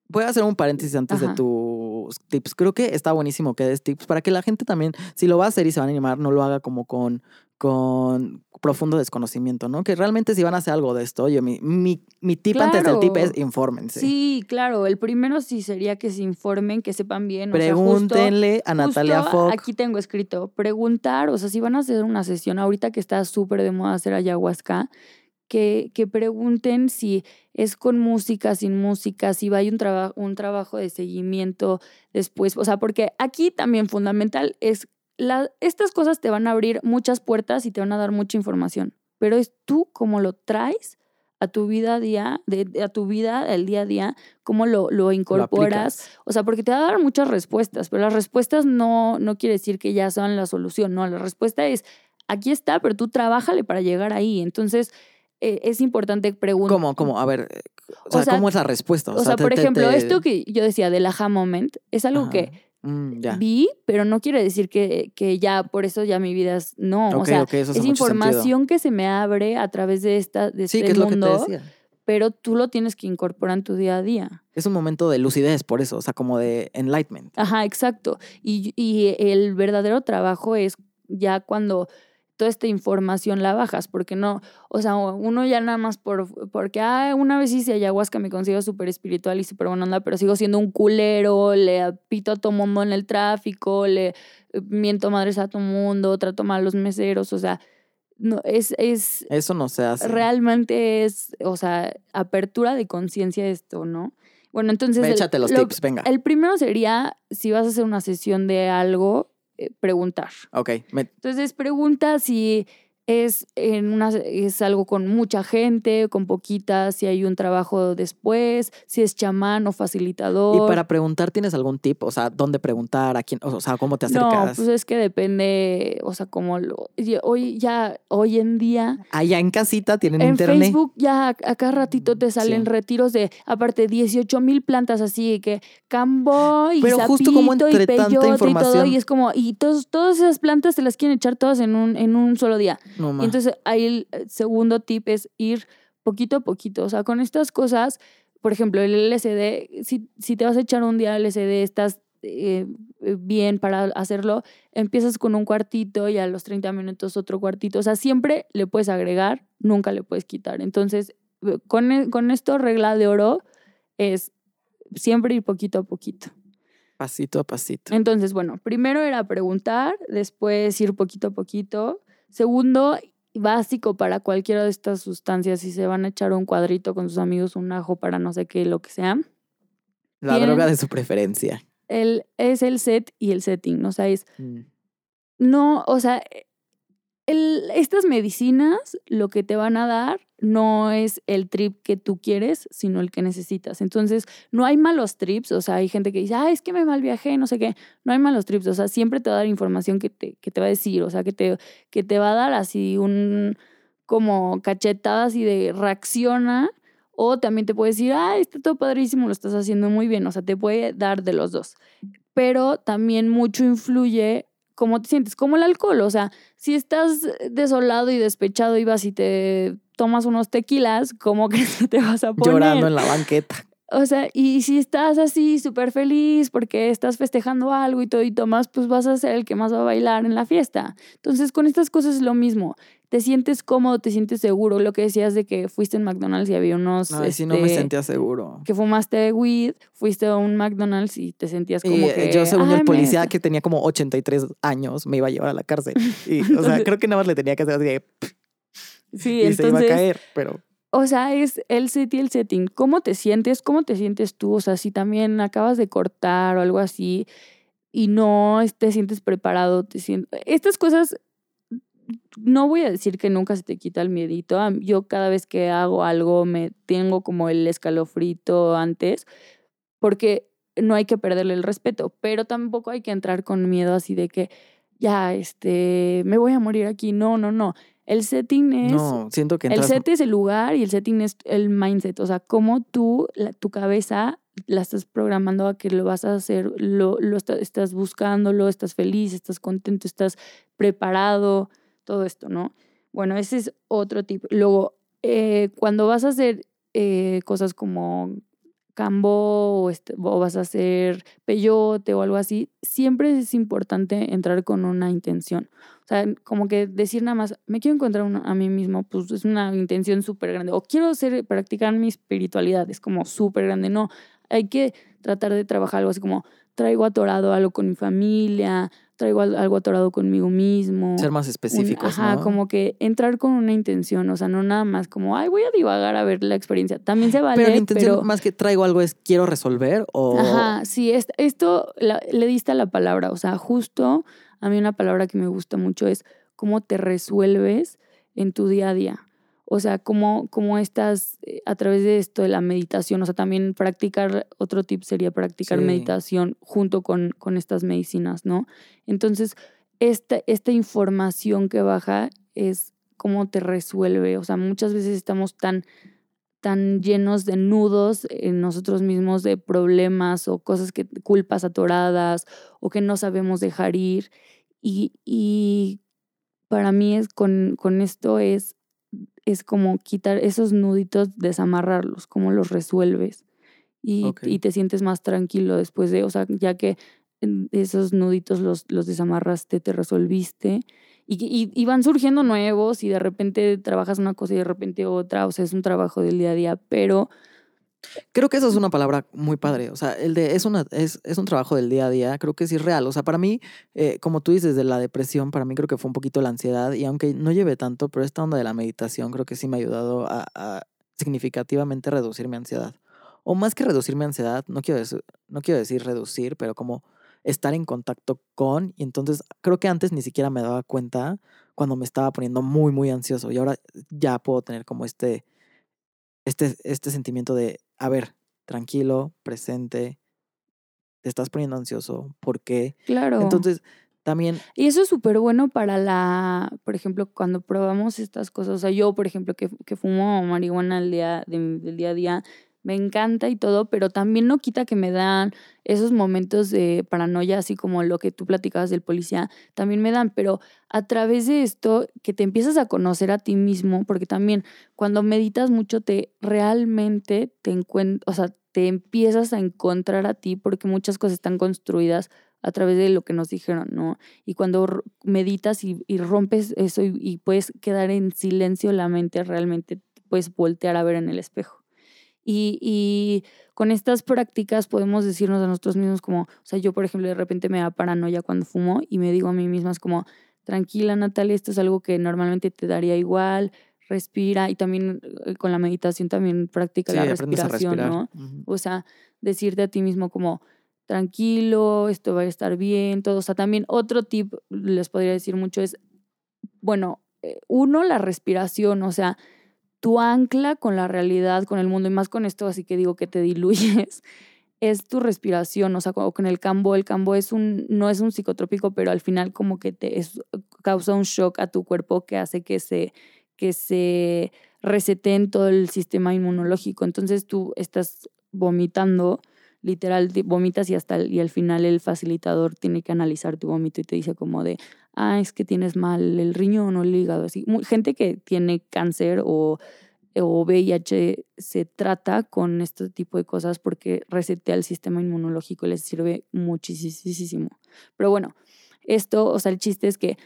Voy a hacer un paréntesis antes Ajá. de tus tips. Creo que está buenísimo que des tips para que la gente también, si lo va a hacer y se van a animar, no lo haga como con, con profundo desconocimiento, ¿no? Que realmente si van a hacer algo de esto, oye, mi, mi, mi tip antes del tip es infórmense. sí, claro, el primero sí sería que se informen, que sepan bien. o sea, justo- Pregúntenle a Natalia justo Fox. Aquí tengo escrito, preguntar, o sea, si van a hacer una sesión ahorita que está súper de moda hacer ayahuasca, que, que pregunten si es con música, sin música, si va a hay un, traba- un trabajo de seguimiento después. O sea, porque aquí también fundamental es, la, estas cosas te van a abrir muchas puertas y te van a dar mucha información, pero es tú cómo lo traes a tu vida a día, de, a tu vida, el día a día, cómo lo, lo incorporas. O sea, porque te va a dar muchas respuestas, pero las respuestas no, no quiere decir que ya son la solución, no, la respuesta es, aquí está, pero tú trabájale para llegar ahí. Entonces, eh, es importante preguntar. ¿Cómo, cómo? A ver, eh, o sea, O sea, ¿cómo es la respuesta? O sea, por te- ejemplo, te- esto que yo decía del aha moment es algo Ajá. que Mm, ya. vi, pero no quiere decir que, que ya por eso ya mi vida es. No, o sea, es sentido. información que se me abre a través de, esta, de Sí, este que es lo que te mundo, decía. pero tú lo tienes que incorporar en tu día a día. Es un momento de lucidez, por eso, o sea, como de enlightenment. Ajá, exacto. Y, y el verdadero trabajo es ya cuando toda esta información la bajas, porque no, o sea, uno ya nada más por, porque, ah, una vez hice ayahuasca, me consigo súper espiritual y súper buena onda, pero sigo siendo un culero, le pito a todo mundo en el tráfico, le eh, miento madres a todo mundo, trato mal a los meseros, o sea, no, es, es, Eso no se hace. realmente es, o sea, apertura de conciencia esto, ¿no? Bueno, entonces... El- Échate los lo- tips, venga. el primero sería, si vas a hacer una sesión de algo, preguntar. Ok, me- Entonces, pregunta si es, en una, es algo con mucha gente, con poquita, si hay un trabajo después, si es chamán o facilitador. Y para preguntar, ¿tienes algún tip? O sea, ¿dónde preguntar? ¿A quién? O sea, ¿cómo te acercas? No, pues es que depende, o sea, como lo, hoy ya, hoy en día, Allá en casita tienen en internet. Facebook ya a, a cada ratito te salen Sí. retiros de, aparte, 18 mil plantas así, que cambo y Pero justo como sapito entre y tanta peyote y todo, y es como, y todos, todas esas plantas te las quieren echar todas en un, en un solo día. No. Y entonces ahí el eh, segundo tip es ir poquito a poquito. O sea, con estas cosas, por ejemplo, el LSD, si, si te vas a echar un día LSD, estás eh, eh, bien para hacerlo, empiezas con un cuartito y a los 30 minutos otro cuartito. O sea, siempre le puedes agregar, nunca le puedes quitar. Entonces, eh, con, e- con esto, regla de oro es siempre ir poquito a poquito. Pasito a pasito. Entonces, bueno, primero era preguntar, después ir poquito a poquito. Segundo, básico para cualquiera de estas sustancias, si se van a echar un cuadrito con sus amigos, un ajo para no sé qué, lo que sea, La droga de su preferencia. el, es el set y el setting, o sea, es, Mm. no, o sea, estas medicinas lo que te van a dar no es el trip que tú quieres, sino el que necesitas. Entonces, no hay malos trips, o sea, hay gente que dice, ah, es que me mal viajé, no sé qué. No hay malos trips, o sea, siempre te va a dar información que te, que te va a decir, o sea, que te, que te va a dar así un, como cachetadas y de reacciona. O también te puede decir, ah, está todo padrísimo, lo estás haciendo muy bien. O sea, te puede dar de los dos. Pero también mucho influye cómo te sientes, como el alcohol. O sea, si estás desolado y despechado y vas y te tomas unos tequilas, ¿cómo crees que te vas a poner? Llorando en la banqueta. O sea, y si estás así súper feliz porque estás festejando algo y todo y tomas, pues vas a ser el que más va a bailar en la fiesta. Entonces, con estas cosas es lo mismo. Te sientes cómodo, te sientes seguro. Lo que decías de que fuiste en McDonald's y había unos... Ay, sí, no me este, sentía seguro. Que fumaste weed, fuiste a un McDonald's y te sentías como Y que... yo, según "Ay, el me- policía que tenía como 83 años, me iba a llevar a la cárcel. Y, o sea, creo que nada más le tenía que hacer así de, Sí, y se iba a entonces... caer, pero O sea, es el set y el setting. ¿Cómo te sientes? ¿Cómo te sientes tú? O sea, si también acabas de cortar o algo así y no te sientes preparado, te. Estas cosas, no voy a decir que nunca se te quita el miedito. Yo cada vez que hago algo me tengo como el escalofrito antes, porque no hay que perderle el respeto, pero tampoco hay que entrar con miedo así de que ya, este, me voy a morir aquí. No, no, no. El setting es... no, siento que El entras... set es el lugar y el setting es el mindset. O sea, cómo tú, la- tu cabeza, la estás programando a que lo vas a hacer, lo, lo esta- estás buscándolo, estás feliz, estás contento, estás preparado, todo esto, ¿no? Bueno, ese es otro tipo. Luego, eh, cuando vas a hacer eh, cosas como cambo o, este- o vas a hacer peyote o algo así, siempre es importante entrar con una intención. O sea, como que decir nada más, me quiero encontrar a mí mismo, pues es una intención súper grande. O quiero hacer, practicar mi espiritualidad, es como súper grande. No, hay que tratar de trabajar algo así como, traigo atorado algo con mi familia, traigo al- algo atorado conmigo mismo. Ser más Un- específicos, ajá, ¿no? como que entrar con una intención, o sea, no nada más como, ay, voy a divagar a ver la experiencia. También se vale, Pero la intención pero- más que traigo algo es quiero resolver o... Ajá, sí, es- esto la- le diste a la palabra, o sea, justo a mí una palabra que me gusta mucho es cómo te resuelves en tu día a día. O sea, cómo, cómo estás eh, a través de esto de la meditación, o sea, también practicar, otro tip sería practicar Sí. meditación junto con, con estas medicinas, ¿no? Entonces, esta, esta información que baja es cómo te resuelve. O sea, muchas veces estamos tan, tan llenos de nudos en nosotros mismos, de problemas o cosas que, culpas atoradas o que no sabemos dejar ir. Y, y para mí es con, con esto es, es como quitar esos nuditos, desamarrarlos, cómo los resuelves. Y, y te sientes más tranquilo después de, o sea, ya que esos nuditos los, los desamarraste, te resolviste. Y, y, y van surgiendo nuevos y de repente trabajas una cosa y de repente otra, o sea, es un trabajo del día a día, pero Creo que eso es una palabra muy padre. O sea, el de es, una, es, es un trabajo del día a día. Creo que sí es real. O sea, para mí, eh, como tú dices, de la depresión, para mí creo que fue un poquito la ansiedad. Y aunque no lleve tanto, pero esta onda de la meditación creo que sí me ha ayudado a, a significativamente reducir mi ansiedad. O más que reducir mi ansiedad, no quiero, decir, no quiero decir reducir, pero como estar en contacto con. Y entonces creo que antes ni siquiera me daba cuenta cuando me estaba poniendo muy, muy ansioso. Y ahora ya puedo tener como este, este, este sentimiento de, a ver, tranquilo, presente, te estás poniendo ansioso, ¿por qué? claro. Entonces, también, Y eso es súper bueno para la, por ejemplo, cuando probamos estas cosas. O sea, yo, por ejemplo, que, que fumo marihuana al día, de- del día a día, me encanta y todo, pero también no quita que me dan esos momentos de paranoia, así como lo que tú platicabas del policía, también me dan, pero a través de esto, que te empiezas a conocer a ti mismo, porque también cuando meditas mucho, te realmente te encuentras, o sea, te empiezas a encontrar a ti, porque muchas cosas están construidas a través de lo que nos dijeron, ¿no? Y cuando meditas y, rompes eso y, y puedes quedar en silencio la mente, realmente te puedes voltear a ver en el espejo. Y, y con estas prácticas podemos decirnos a nosotros mismos como, o sea, yo por ejemplo de repente me da paranoia cuando fumo y me digo a mí misma es como, tranquila Natalia, esto es algo que normalmente te daría igual, respira y también eh, con la meditación también practica sí, la respiración. ¿no? O sea, decirte a ti mismo como, tranquilo, esto va a estar bien, todo. O sea, también otro tip, les podría decir mucho, es, bueno, eh, uno, la respiración, o sea, tu ancla con la realidad, con el mundo, y más con esto, así que digo que te diluyes, es tu respiración, o sea, con el cambo, el cambo es un, no es un psicotrópico, pero al final como que te es, causa un shock a tu cuerpo que hace que se, que se reseteen todo el sistema inmunológico. Entonces tú estás vomitando, literal, te vomitas y hasta y al final el facilitador tiene que analizar tu vómito y te dice como de, ah, es que tienes mal el riñón o el hígado, así. Gente que tiene cáncer o, o VIH se trata con este tipo de cosas porque resetea el sistema inmunológico les sirve muchísimo. Pero bueno, esto, o sea, el chiste es que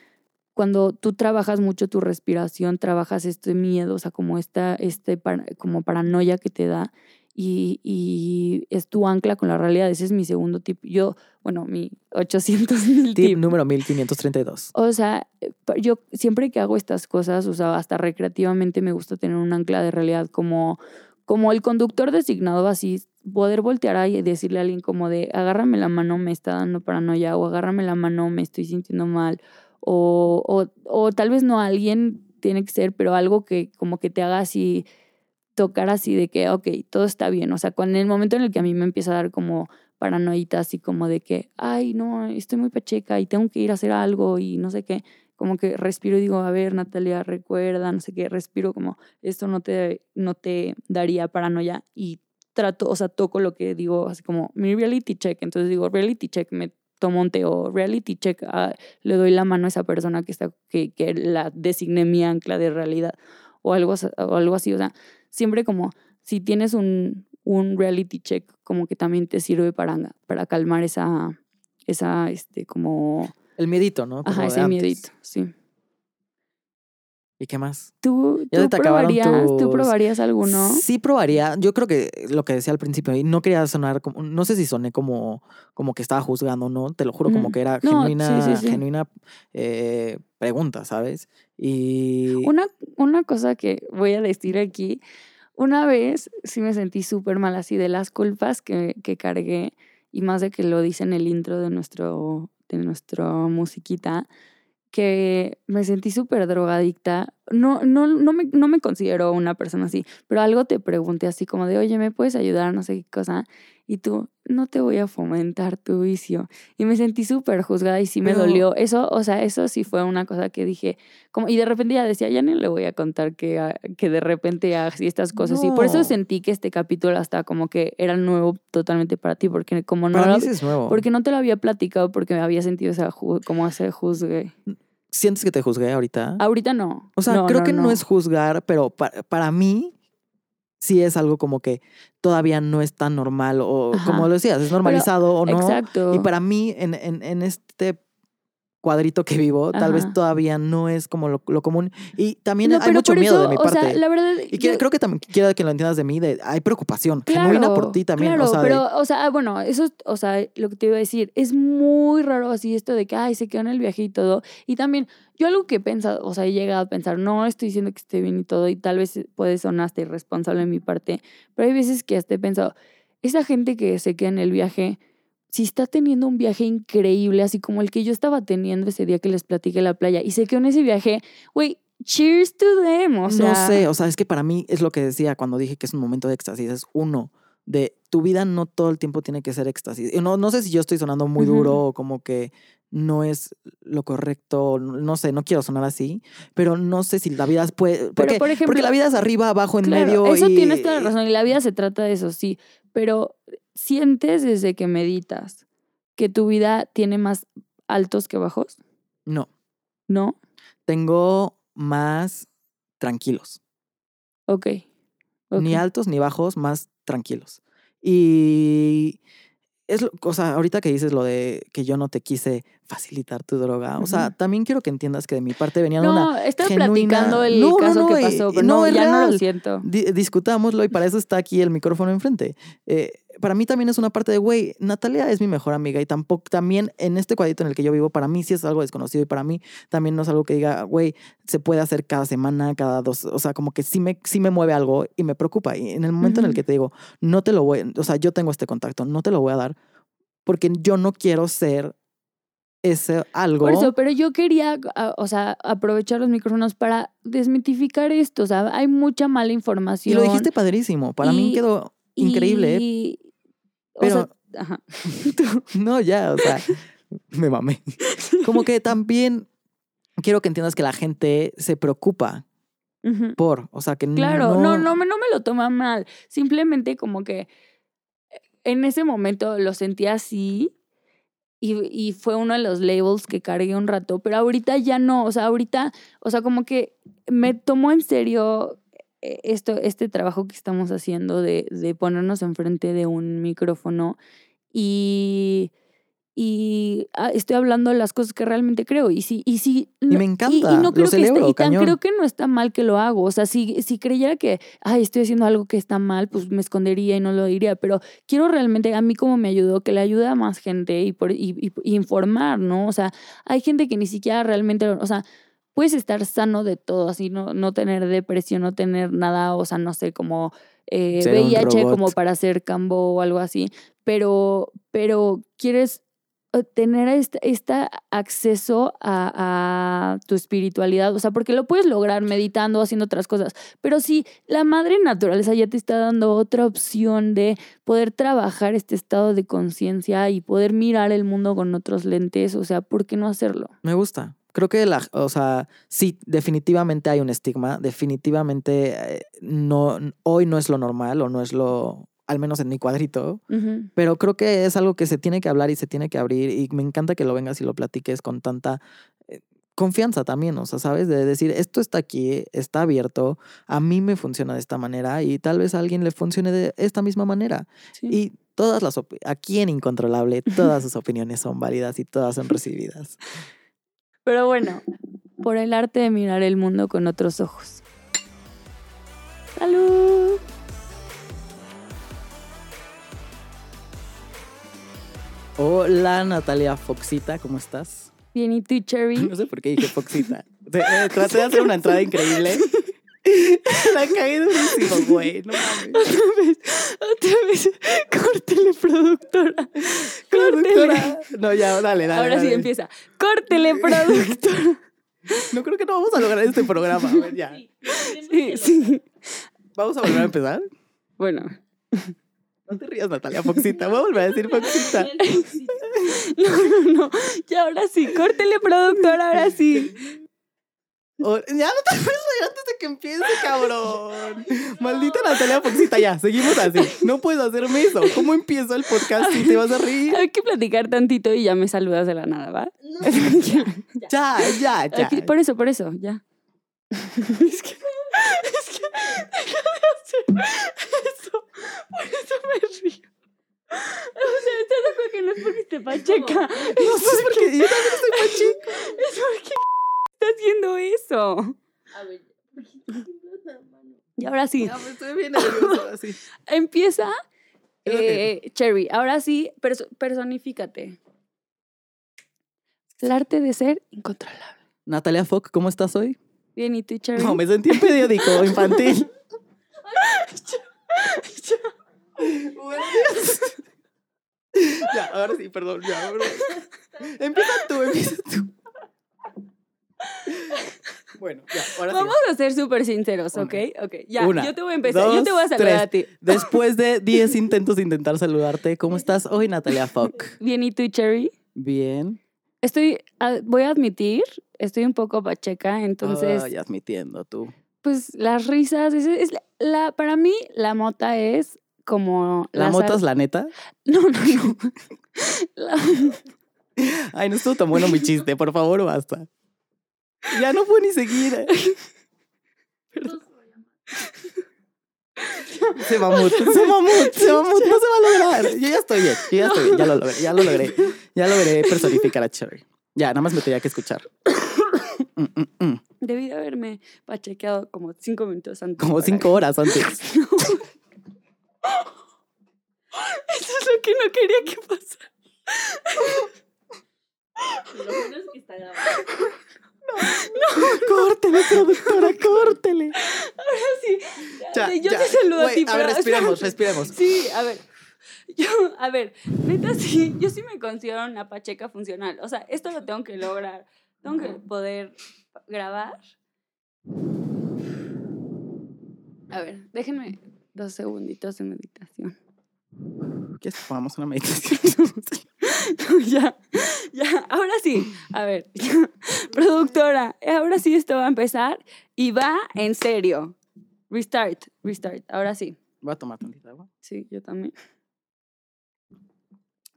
cuando tú trabajas mucho tu respiración, trabajas este miedo, o sea, como esta, este, como paranoia que te da y, y es tu ancla con la realidad. Ese es mi segundo tip. Yo, bueno, mi 800 mil Tip tip. número 1532. O sea, eh, yo siempre que hago estas cosas, o sea, hasta recreativamente me gusta tener un ancla de realidad como, como el conductor designado así, poder voltear ahí y decirle a alguien como de, agárrame la mano, me está dando paranoia, o agárrame la mano, me estoy sintiendo mal, o, o, o tal vez no alguien tiene que ser, pero algo que como que te haga así, tocar así de que, ok, todo está bien. O sea, con el momento en el que a mí me empieza a dar como paranoita, así como de que, ay, no, estoy muy pacheca y tengo que ir a hacer algo y no sé qué, como que respiro y digo, a ver, Natalia, recuerda, no sé qué, respiro como, esto no te, no te daría paranoia y trato, o sea, toco lo que digo, así como mi reality check, entonces digo, reality check, me tomo un té o reality check, ah, le doy la mano a esa persona que está, que, que la designé mi ancla de realidad o algo, o algo así, o sea, siempre como si tienes un, un reality check, como que también te sirve para, para calmar esa, esa, este, como, El miedito, ¿no? Como ajá, ese antes. miedito, sí. ¿Y qué más? ¿Tú, tú probarías, tú tus- probarías alguno? Sí probaría. Yo creo que lo que decía al principio, y no quería sonar como, no sé si soné como, como que estaba juzgando, ¿no? Te lo juro, como Ujú. que era No, genuina, sí, sí. genuina eh, pregunta, ¿sabes? Y Una, una cosa que voy a decir aquí, una vez sí me sentí súper mal así de las culpas que, que cargué y más de que lo dice en el intro de nuestro, de nuestra musiquita, que me sentí súper drogadicta no, no, no, me, no me considero una persona así, pero algo te pregunté así como de, oye, ¿me puedes ayudar? No sé qué cosa. Y tú, no te voy a fomentar tu vicio. Y me sentí súper juzgada y sí me Pero- dolió. Eso, o sea, eso sí fue una cosa que dije, como, y de repente ya decía, ya ni le voy a contar que, ah, que de repente así estas cosas. Y por eso No. sentí que este capítulo hasta como que era nuevo totalmente para ti, porque como no Para lo, mí sí es nuevo. porque no te lo había platicado, porque me había sentido esa, como ese juzgue. ¿Sientes que te juzgué ahorita? Ahorita no. O sea, creo que no. es juzgar, pero pa- para mí sí es algo como que todavía no es tan normal o Ajá. como lo decías, es normalizado o no. Exacto. Y para mí, en, en, en este cuadrito que vivo, tal vez todavía no es como lo, lo común. Y también No, hay pero mucho miedo eso, de mi o sea, parte. la verdad. y yo- creo que también quiero que lo entiendas de mí, de, hay preocupación genuina por ti también. Claro, o sea, de- pero, o sea, ah, bueno, eso, es- o sea, lo que te iba a decir, es muy raro así esto de que, ay, se quedó en el viaje y todo. Y también, yo algo que he pensado, o sea, he llegado a pensar, no estoy diciendo que esté bien y todo, y tal vez puede sonar hasta irresponsable de mi parte, pero hay veces que hasta he pensado, esa gente que se queda en el viaje, si está teniendo un viaje increíble, así como el que yo estaba teniendo ese día que les platiqué en la playa, y se quedó en ese viaje, güey, cheers to them, o sea. no sé, o sea, es que para mí es lo que decía cuando dije que es un momento de éxtasis, es uno, de tu vida no todo el tiempo tiene que ser éxtasis. No, no sé si yo estoy sonando muy duro o como que no es lo correcto, no sé, no quiero sonar así, pero no sé si la vida puede... Porque, por ejemplo, porque la vida es arriba, abajo, en Claro, medio. Eso y- tienes toda la razón. Y la vida se trata de eso, sí. Pero sientes desde que meditas que tu vida tiene más altos que bajos, No, ¿no? tengo más tranquilos. Ok. ok. Ni altos ni bajos, más tranquilos. Y es, o sea, ahorita que dices lo de que yo no te quise facilitar tu droga, o sea, también quiero que entiendas que de mi parte venía No, una... estás genuina- platicando el No, no, caso no, que y- pasó, pero no, no, ya no lo real. siento. Di- discutámoslo y para eso está aquí el micrófono enfrente. Eh, para mí también es una parte de, güey, Natalia es mi mejor amiga y tampoco, también en este cuadrito en el que yo vivo, para mí sí es algo desconocido y para mí también no es algo que diga, güey, se puede hacer cada semana, cada dos, o sea, como que sí me, sí me mueve algo y me preocupa. Y en el momento en el que te digo, no te lo voy, o sea, yo tengo este contacto, no te lo voy a dar porque yo no quiero ser ese algo. Por eso, pero yo quería, o sea, aprovechar los micrófonos para desmitificar esto. O sea, hay mucha mala información. y lo dijiste padrísimo, para mí Y- quedó increíble. ¿eh? Y, o Pero- sea, ajá. No, ya, o sea, me mamé. Como que también quiero que entiendas que la gente se preocupa por, o sea, que Claro, no, no, no, me, no me lo toma mal. Simplemente como que eh, en ese momento lo sentí así y, y fue uno de los labels que cargué un rato, pero ahorita ya no, o sea, ahorita, o sea, como que me tomó en serio esto, este trabajo que estamos haciendo de, de ponernos enfrente de un micrófono y... Y ah, estoy hablando de las cosas que realmente creo. Y sí, y sí. Y me Y, encanta, no lo creo que esté- y tan creo que no está mal que lo hago. O sea, si, si creyera que, ay, estoy haciendo algo que está mal, pues me escondería y no lo diría. Pero quiero realmente, a mí como me ayudó, que le ayude a más gente y, por, y, y- y informar, ¿no? O sea, hay gente que ni siquiera realmente, o sea, puedes estar sano de todo, así, no, no tener depresión, no tener nada, o sea, no sé, como eh, VIH como para hacer cambo o algo así. Pero, pero quieres eh, tener este, este acceso a, a tu espiritualidad, o sea, porque lo puedes lograr meditando, haciendo otras cosas, pero si la madre naturaleza ya te está dando otra opción de poder trabajar este estado de conciencia y poder mirar el mundo con otros lentes, o sea, ¿por qué no hacerlo? me gusta. Creo que la, o sea, sí, definitivamente hay un estigma, definitivamente eh, no, hoy no es lo normal o no es lo, al menos en mi cuadrito, pero creo que es algo que se tiene que hablar y se tiene que abrir y me encanta que lo vengas y lo platiques con tanta eh, confianza también, o sea, ¿sabes? De decir, esto está aquí, está abierto, a mí me funciona de esta manera y tal vez a alguien le funcione de esta misma manera. Sí. Y todas las, aquí en Incontrolable, todas sus opiniones son válidas y todas son recibidas. Pero bueno, por el arte de mirar el mundo con otros ojos. ¡Salud! Hola Natalia Foxita, ¿cómo estás? Bien, ¿y tú, Cherry? No sé por qué dije Foxita. Eh, Traté de hacer una entrada increíble. La caí durísimo, güey. No mames. Otra vez, otra vez. Córtele, productora. Córtele. Productora. No, ya, dale, dale. Ahora sí empieza. Córtele, productora. No creo que no vamos a lograr este programa. A ver, ya. Sí, sí. Vamos a volver a empezar. Bueno. No te rías, Natalia Foxita. Voy a volver a decir Foxita. No, no, no. Ya ahora sí. Córtele, productor, ahora sí. O- ya no te puedes reír antes de que empiece, cabrón. Maldita Natalia Foxita, ya, seguimos así. No puedes hacerme eso. ¿Cómo empiezo el podcast si te vas a reír? Hay que platicar tantito y ya me saludas de la nada, ¿va? Ya. Ya, ya, ya. Aquí- por eso, por eso, ya. es que. Es que. Deja de hacer eso. Por eso me río. O sea, estás de acuerdo que no es porque esté pacheca. No sé por qué. Yo también estoy pacheco. Es porque está haciendo eso. Y ahora sí, Ya, pues, estoy bien nervioso así. empieza lo que- eh, Cherry. Ahora sí, perso- personifícate. El arte de ser incontrolable. Natalia Fox, ¿cómo estás hoy? Bien, ¿y tú, Cherry? No, me sentí en periódico infantil. Ya, ahora sí, perdón, ya, perdón. Empieza tú, empieza tú. Bueno, ya, ahora sí. Vamos a ser súper sinceros. ¿ok? Ok, ya, Una, yo te voy a empezar. yo te voy a saludar tres. a ti. Después de 10 intentos de intentar saludarte, ¿cómo estás hoy, Natalia Fox? Bien, ¿y tú, Cherry? Bien. Estoy, a- voy a admitir, estoy un poco pacheca, entonces, Ay, admitiendo tú. pues las risas, es, es la, la- para mí la mota es como... ¿La mota es la neta? No, no, no. La- Ay, no estuvo tan bueno mi chiste, por favor, basta. Ya no puedo ni seguir. Se mamut, se mamut, se mamut, no se va a lograr. Yo ya estoy bien, yo ya estoy bien, ya lo logré, ya lo logré. Ya logré personificar a Cherry. Ya, nada más me tenía que escuchar. Mm, mm, mm. Debí de haberme pachequeado como cinco minutos antes. Como cinco horas antes. Eso es lo que no quería que pasara. Córtele, productora, córtele. Sí, Ya, yo ya. te saludo a ti. A ver, respiremos, respiremos. Sí, a ver. Yo, a ver, neta sí, yo sí me considero una pacheca funcional. O sea, esto lo tengo que lograr. Tengo que poder grabar. A ver, déjenme dos segunditos de meditación. ¿Quieres que pongamos una meditación? ya, ya, ahora sí. A ver, productora, ahora sí esto va a empezar y va en serio. Restart, restart, ahora sí. Voy a tomar tantita agua. Sí, yo también.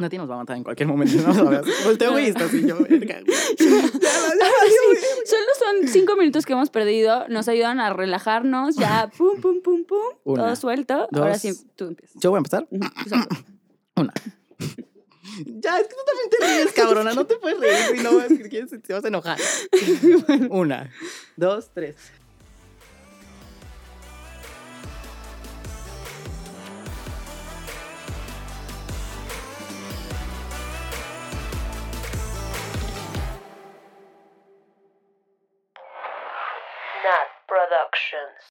Nati nos va a matar en cualquier momento. No. Volteo y está así yo. verga, solo son cinco minutos que hemos perdido. Nos ayudan a relajarnos. Ya, pum, pum, pum, pum. Una, todo suelto. Ahora dos. sí, tú empiezas. Yo voy a empezar. Una. Ya, es que tú también te ríes, cabrona. No te puedes reír si no vas, si vas a enojar. Una, dos, tres.